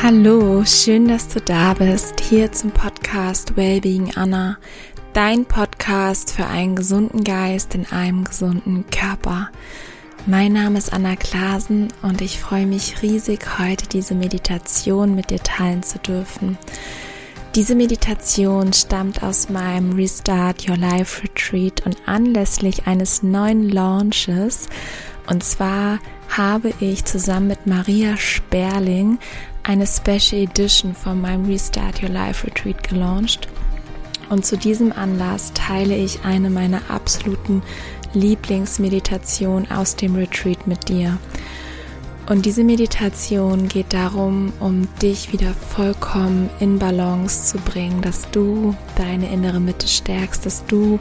Hallo, schön, dass du da bist, hier zum Podcast Wellbeing Anna, dein Podcast für einen gesunden Geist in einem gesunden Körper. Mein Name ist Anna Klasen und ich freue mich riesig, heute diese Meditation mit dir teilen zu dürfen. Diese Meditation stammt aus meinem Restart Your Life Retreat und anlässlich eines neuen Launches. Und zwar habe ich zusammen mit Maria Sperling eine Special Edition von meinem Restart Your Life Retreat gelauncht. Und zu diesem Anlass teile ich eine meiner absoluten Lieblingsmeditationen aus dem Retreat mit dir. Und diese Meditation geht darum, um dich wieder vollkommen in Balance zu bringen, dass du deine innere Mitte stärkst, dass du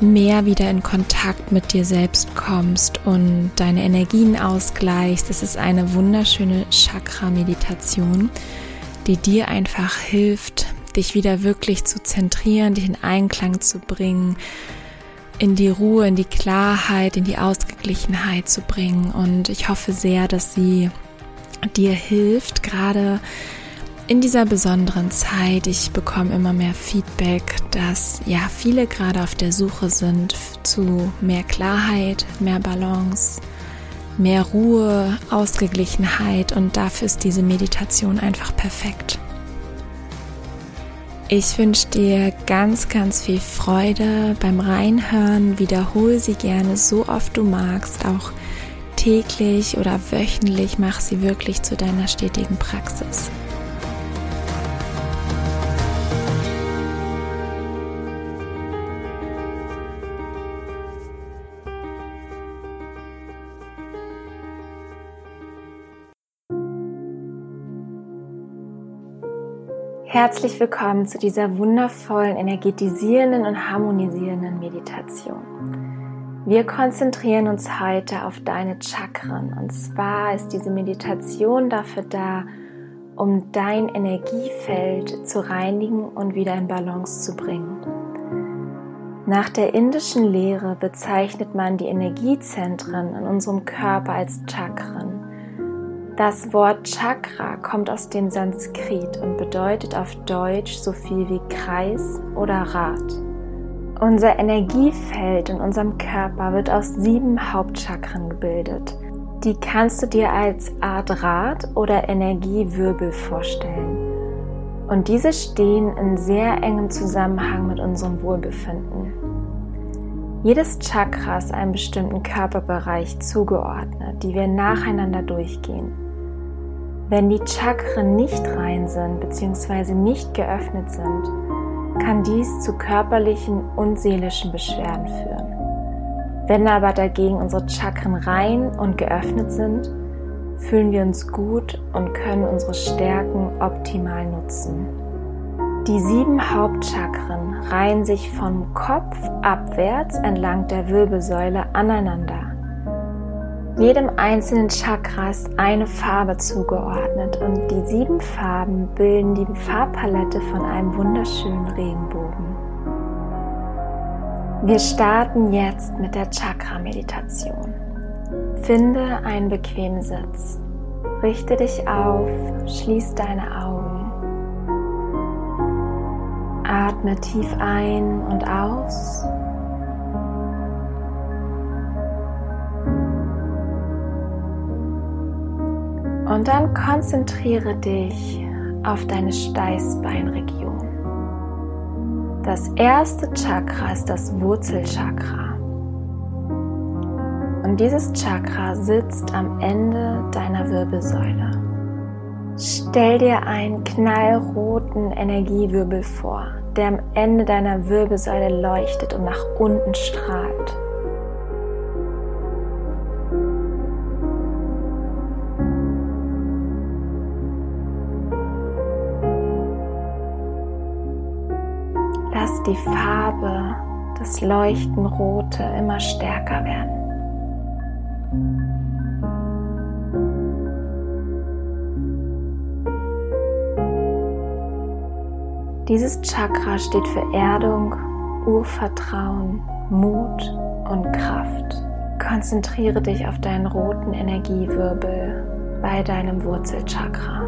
mehr wieder in Kontakt mit dir selbst kommst und deine Energien ausgleichst. Es ist eine wunderschöne Chakra-Meditation, die dir einfach hilft, dich wieder wirklich zu zentrieren, dich in Einklang zu bringen, in die Ruhe, in die Klarheit, in die Ausgeglichenheit zu bringen. Und ich hoffe sehr, dass sie dir hilft, gerade in dieser besonderen Zeit, ich bekomme immer mehr Feedback, dass ja viele gerade auf der Suche sind zu mehr Klarheit, mehr Balance, mehr Ruhe, Ausgeglichenheit und dafür ist diese Meditation einfach perfekt. Ich wünsche dir ganz, ganz viel Freude beim Reinhören. Wiederhole sie gerne so oft du magst, auch täglich oder wöchentlich. Mach sie wirklich zu deiner stetigen Praxis. Herzlich willkommen zu dieser wundervollen, energetisierenden und harmonisierenden Meditation. Wir konzentrieren uns heute auf deine Chakren und zwar ist diese Meditation dafür da, um dein Energiefeld zu reinigen und wieder in Balance zu bringen. Nach der indischen Lehre bezeichnet man die Energiezentren in unserem Körper als Chakren. Das Wort Chakra kommt aus dem Sanskrit und bedeutet auf Deutsch so viel wie Kreis oder Rad. Unser Energiefeld in unserem Körper wird aus sieben Hauptchakren gebildet. Die kannst du dir als Art Rad oder Energiewirbel vorstellen. Und diese stehen in sehr engem Zusammenhang mit unserem Wohlbefinden. Jedes Chakra ist einem bestimmten Körperbereich zugeordnet, die wir nacheinander durchgehen. Wenn die Chakren nicht rein sind bzw. nicht geöffnet sind, kann dies zu körperlichen und seelischen Beschwerden führen. Wenn aber dagegen unsere Chakren rein und geöffnet sind, fühlen wir uns gut und können unsere Stärken optimal nutzen. Die sieben Hauptchakren reihen sich vom Kopf abwärts entlang der Wirbelsäule aneinander jedem einzelnen Chakra ist eine Farbe zugeordnet und die sieben Farben bilden die Farbpalette von einem wunderschönen Regenbogen. Wir starten jetzt mit der Chakra-Meditation. Finde einen bequemen Sitz. Richte dich auf, schließ deine Augen. Atme tief ein und aus Und dann konzentriere dich auf deine Steißbeinregion. Das erste Chakra ist das Wurzelchakra. Und dieses Chakra sitzt am Ende deiner Wirbelsäule. Stell dir einen knallroten Energiewirbel vor, der am Ende deiner Wirbelsäule leuchtet und nach unten strahlt. Die Farbe, das Leuchten Rote immer stärker werden. Dieses Chakra steht für Erdung, Urvertrauen, Mut und Kraft. Konzentriere dich auf deinen roten Energiewirbel bei deinem Wurzelchakra.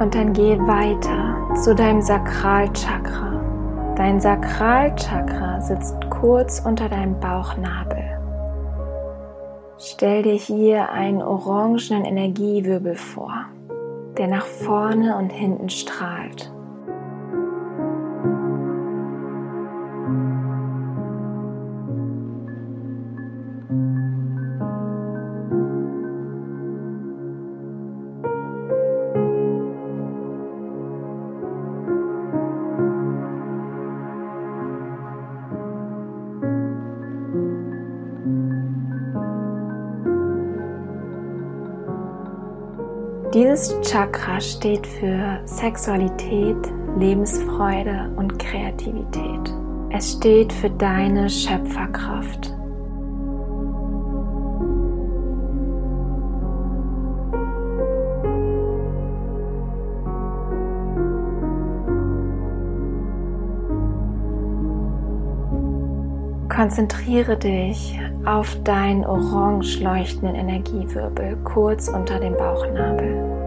Und dann geh weiter zu deinem Sakralchakra. Dein Sakralchakra sitzt kurz unter deinem Bauchnabel. Stell dir hier einen orangenen Energiewirbel vor, der nach vorne und hinten strahlt. Dieses Chakra steht für Sexualität, Lebensfreude und Kreativität. Es steht für deine Schöpferkraft. Konzentriere dich auf deinen orange leuchtenden Energiewirbel kurz unter dem Bauchnabel.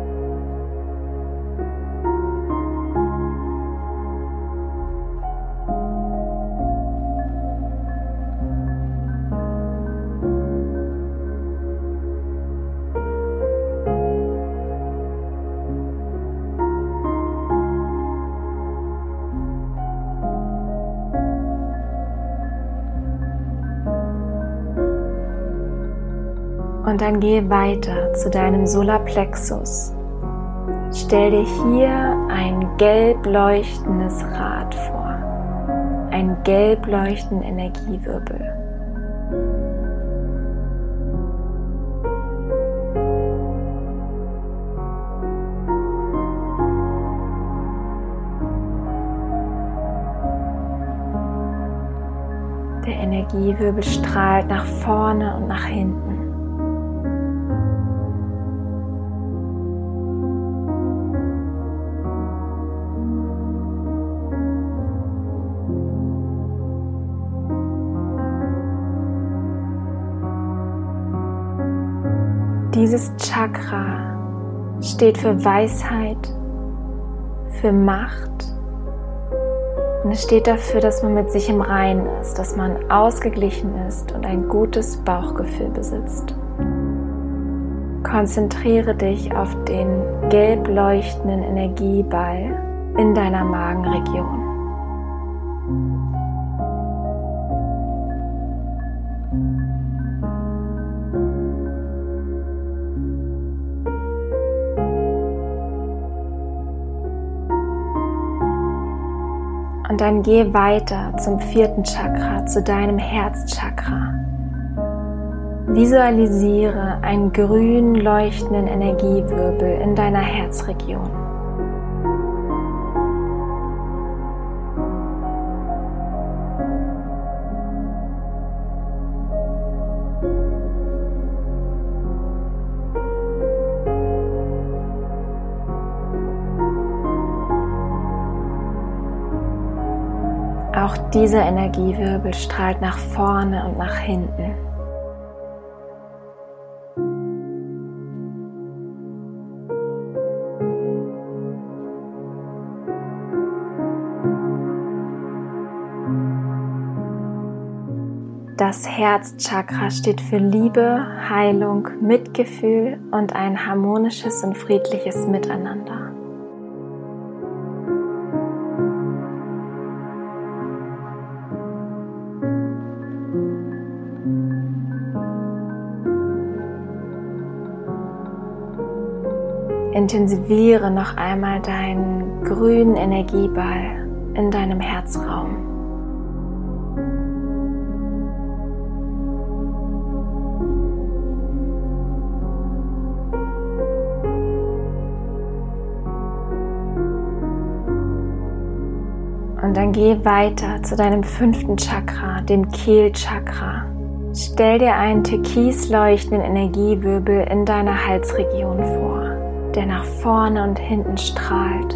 Und dann gehe weiter zu deinem Solarplexus. Stell dir hier ein gelb leuchtendes Rad vor, ein gelb leuchtenden Energiewirbel. Der Energiewirbel strahlt nach vorne und nach hinten. Dieses Chakra steht für Weisheit, für Macht und es steht dafür, dass man mit sich im Reinen ist, dass man ausgeglichen ist und ein gutes Bauchgefühl besitzt. Konzentriere dich auf den gelb leuchtenden Energieball in deiner Magenregion. Dann geh weiter zum vierten Chakra, zu deinem Herzchakra. Visualisiere einen grün leuchtenden Energiewirbel in deiner Herzregion. Auch dieser Energiewirbel strahlt nach vorne und nach hinten. Das Herzchakra steht für Liebe, Heilung, Mitgefühl und ein harmonisches und friedliches Miteinander. Intensiviere noch einmal deinen grünen Energieball in deinem Herzraum. Und dann geh weiter zu deinem fünften Chakra, dem Kehlchakra. Stell dir einen türkis leuchtenden Energiewirbel in deiner Halsregion vor der nach vorne und hinten strahlt.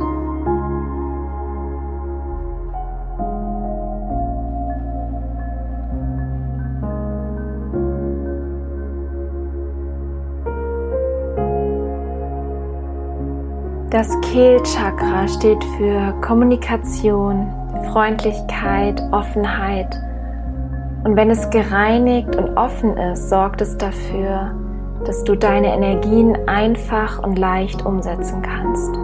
Das Kehlchakra steht für Kommunikation, Freundlichkeit, Offenheit. Und wenn es gereinigt und offen ist, sorgt es dafür, dass du deine Energien einfach und leicht umsetzen kannst.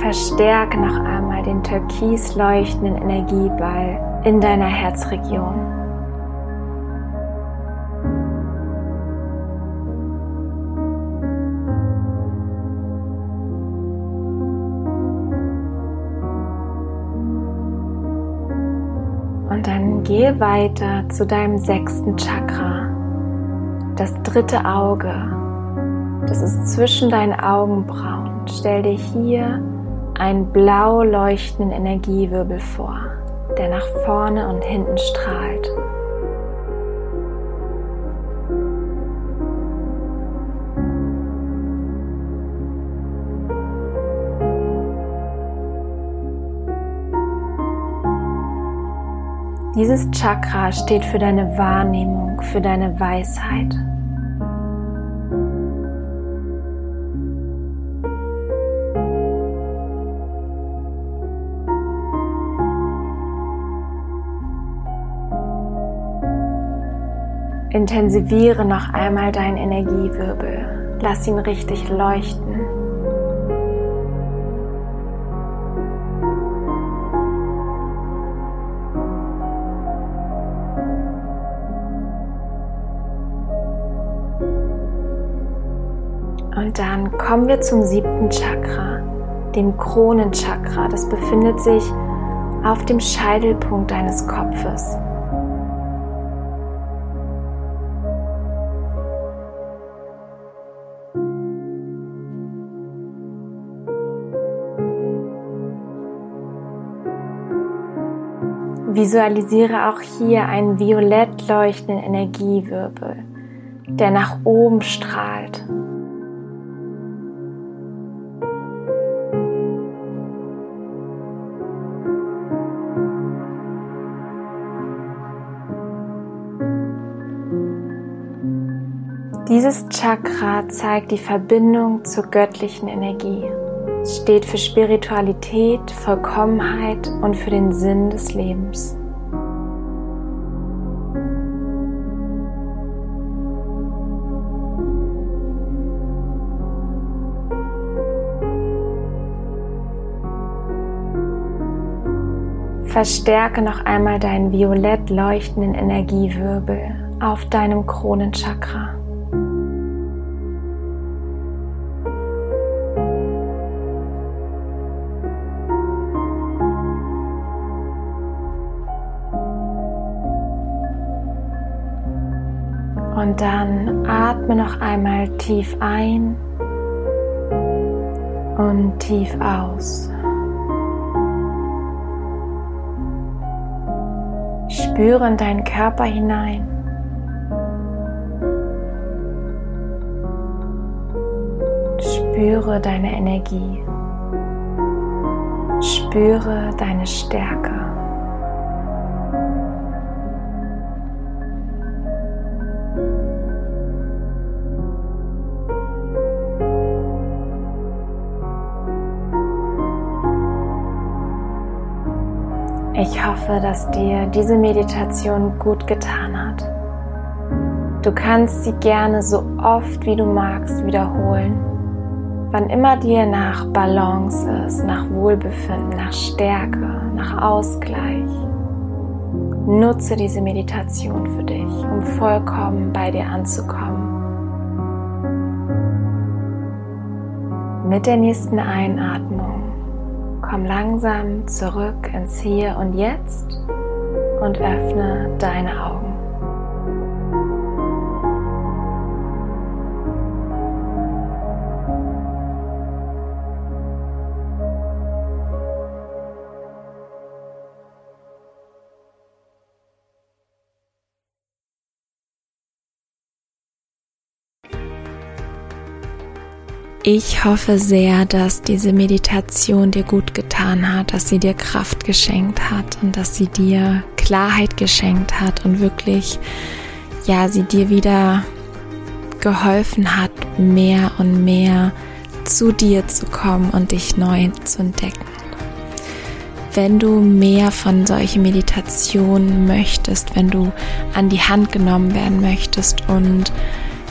Verstärke noch einmal den türkis leuchtenden Energieball in deiner Herzregion. Und dann gehe weiter zu deinem sechsten Chakra, das dritte Auge. Das ist zwischen deinen Augenbrauen. Stell dir hier einen blau leuchtenden Energiewirbel vor, der nach vorne und hinten strahlt. Dieses Chakra steht für deine Wahrnehmung, für deine Weisheit. Intensiviere noch einmal deinen Energiewirbel. Lass ihn richtig leuchten. Und dann kommen wir zum siebten Chakra, dem Kronenchakra. Das befindet sich auf dem Scheitelpunkt deines Kopfes. Visualisiere auch hier einen violett leuchtenden Energiewirbel, der nach oben strahlt. Dieses Chakra zeigt die Verbindung zur göttlichen Energie steht für Spiritualität, Vollkommenheit und für den Sinn des Lebens. Verstärke noch einmal deinen violett leuchtenden Energiewirbel auf deinem Kronenchakra. Atme noch einmal tief ein und tief aus. Spüre in deinen Körper hinein. Spüre deine Energie. Spüre deine Stärke. Ich hoffe, dass dir diese Meditation gut getan hat. Du kannst sie gerne so oft wie du magst wiederholen. Wann immer dir nach Balance ist, nach Wohlbefinden, nach Stärke, nach Ausgleich. Nutze diese Meditation für dich, um vollkommen bei dir anzukommen. Mit der nächsten Einatmung Komm langsam zurück ins Hier und Jetzt und öffne deine Augen. Ich hoffe sehr, dass diese Meditation dir gut getan hat, dass sie dir Kraft geschenkt hat und dass sie dir Klarheit geschenkt hat und wirklich, ja, sie dir wieder geholfen hat, mehr und mehr zu dir zu kommen und dich neu zu entdecken. Wenn du mehr von solchen Meditationen möchtest, wenn du an die Hand genommen werden möchtest und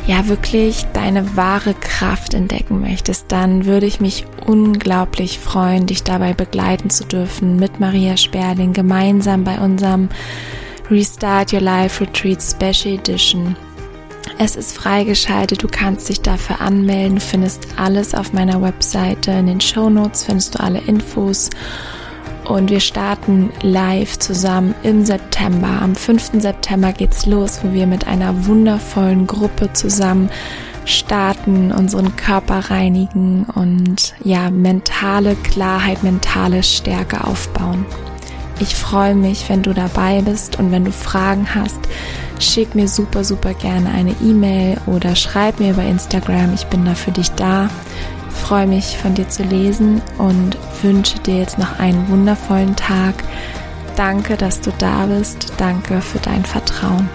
ja wirklich deine wahre Kraft entdecken möchtest, dann würde ich mich unglaublich freuen, dich dabei begleiten zu dürfen mit Maria Sperling gemeinsam bei unserem Restart Your Life Retreat Special Edition. Es ist freigeschaltet, du kannst dich dafür anmelden, du findest alles auf meiner Webseite, in den Show Notes findest du alle Infos und wir starten live zusammen im September. Am 5. September geht's los, wo wir mit einer wundervollen Gruppe zusammen starten, unseren Körper reinigen und ja, mentale Klarheit, mentale Stärke aufbauen. Ich freue mich, wenn du dabei bist und wenn du Fragen hast, schick mir super, super gerne eine E-Mail oder schreib mir über Instagram. Ich bin da für dich da freue mich von dir zu lesen und wünsche dir jetzt noch einen wundervollen Tag. Danke, dass du da bist. Danke für dein Vertrauen.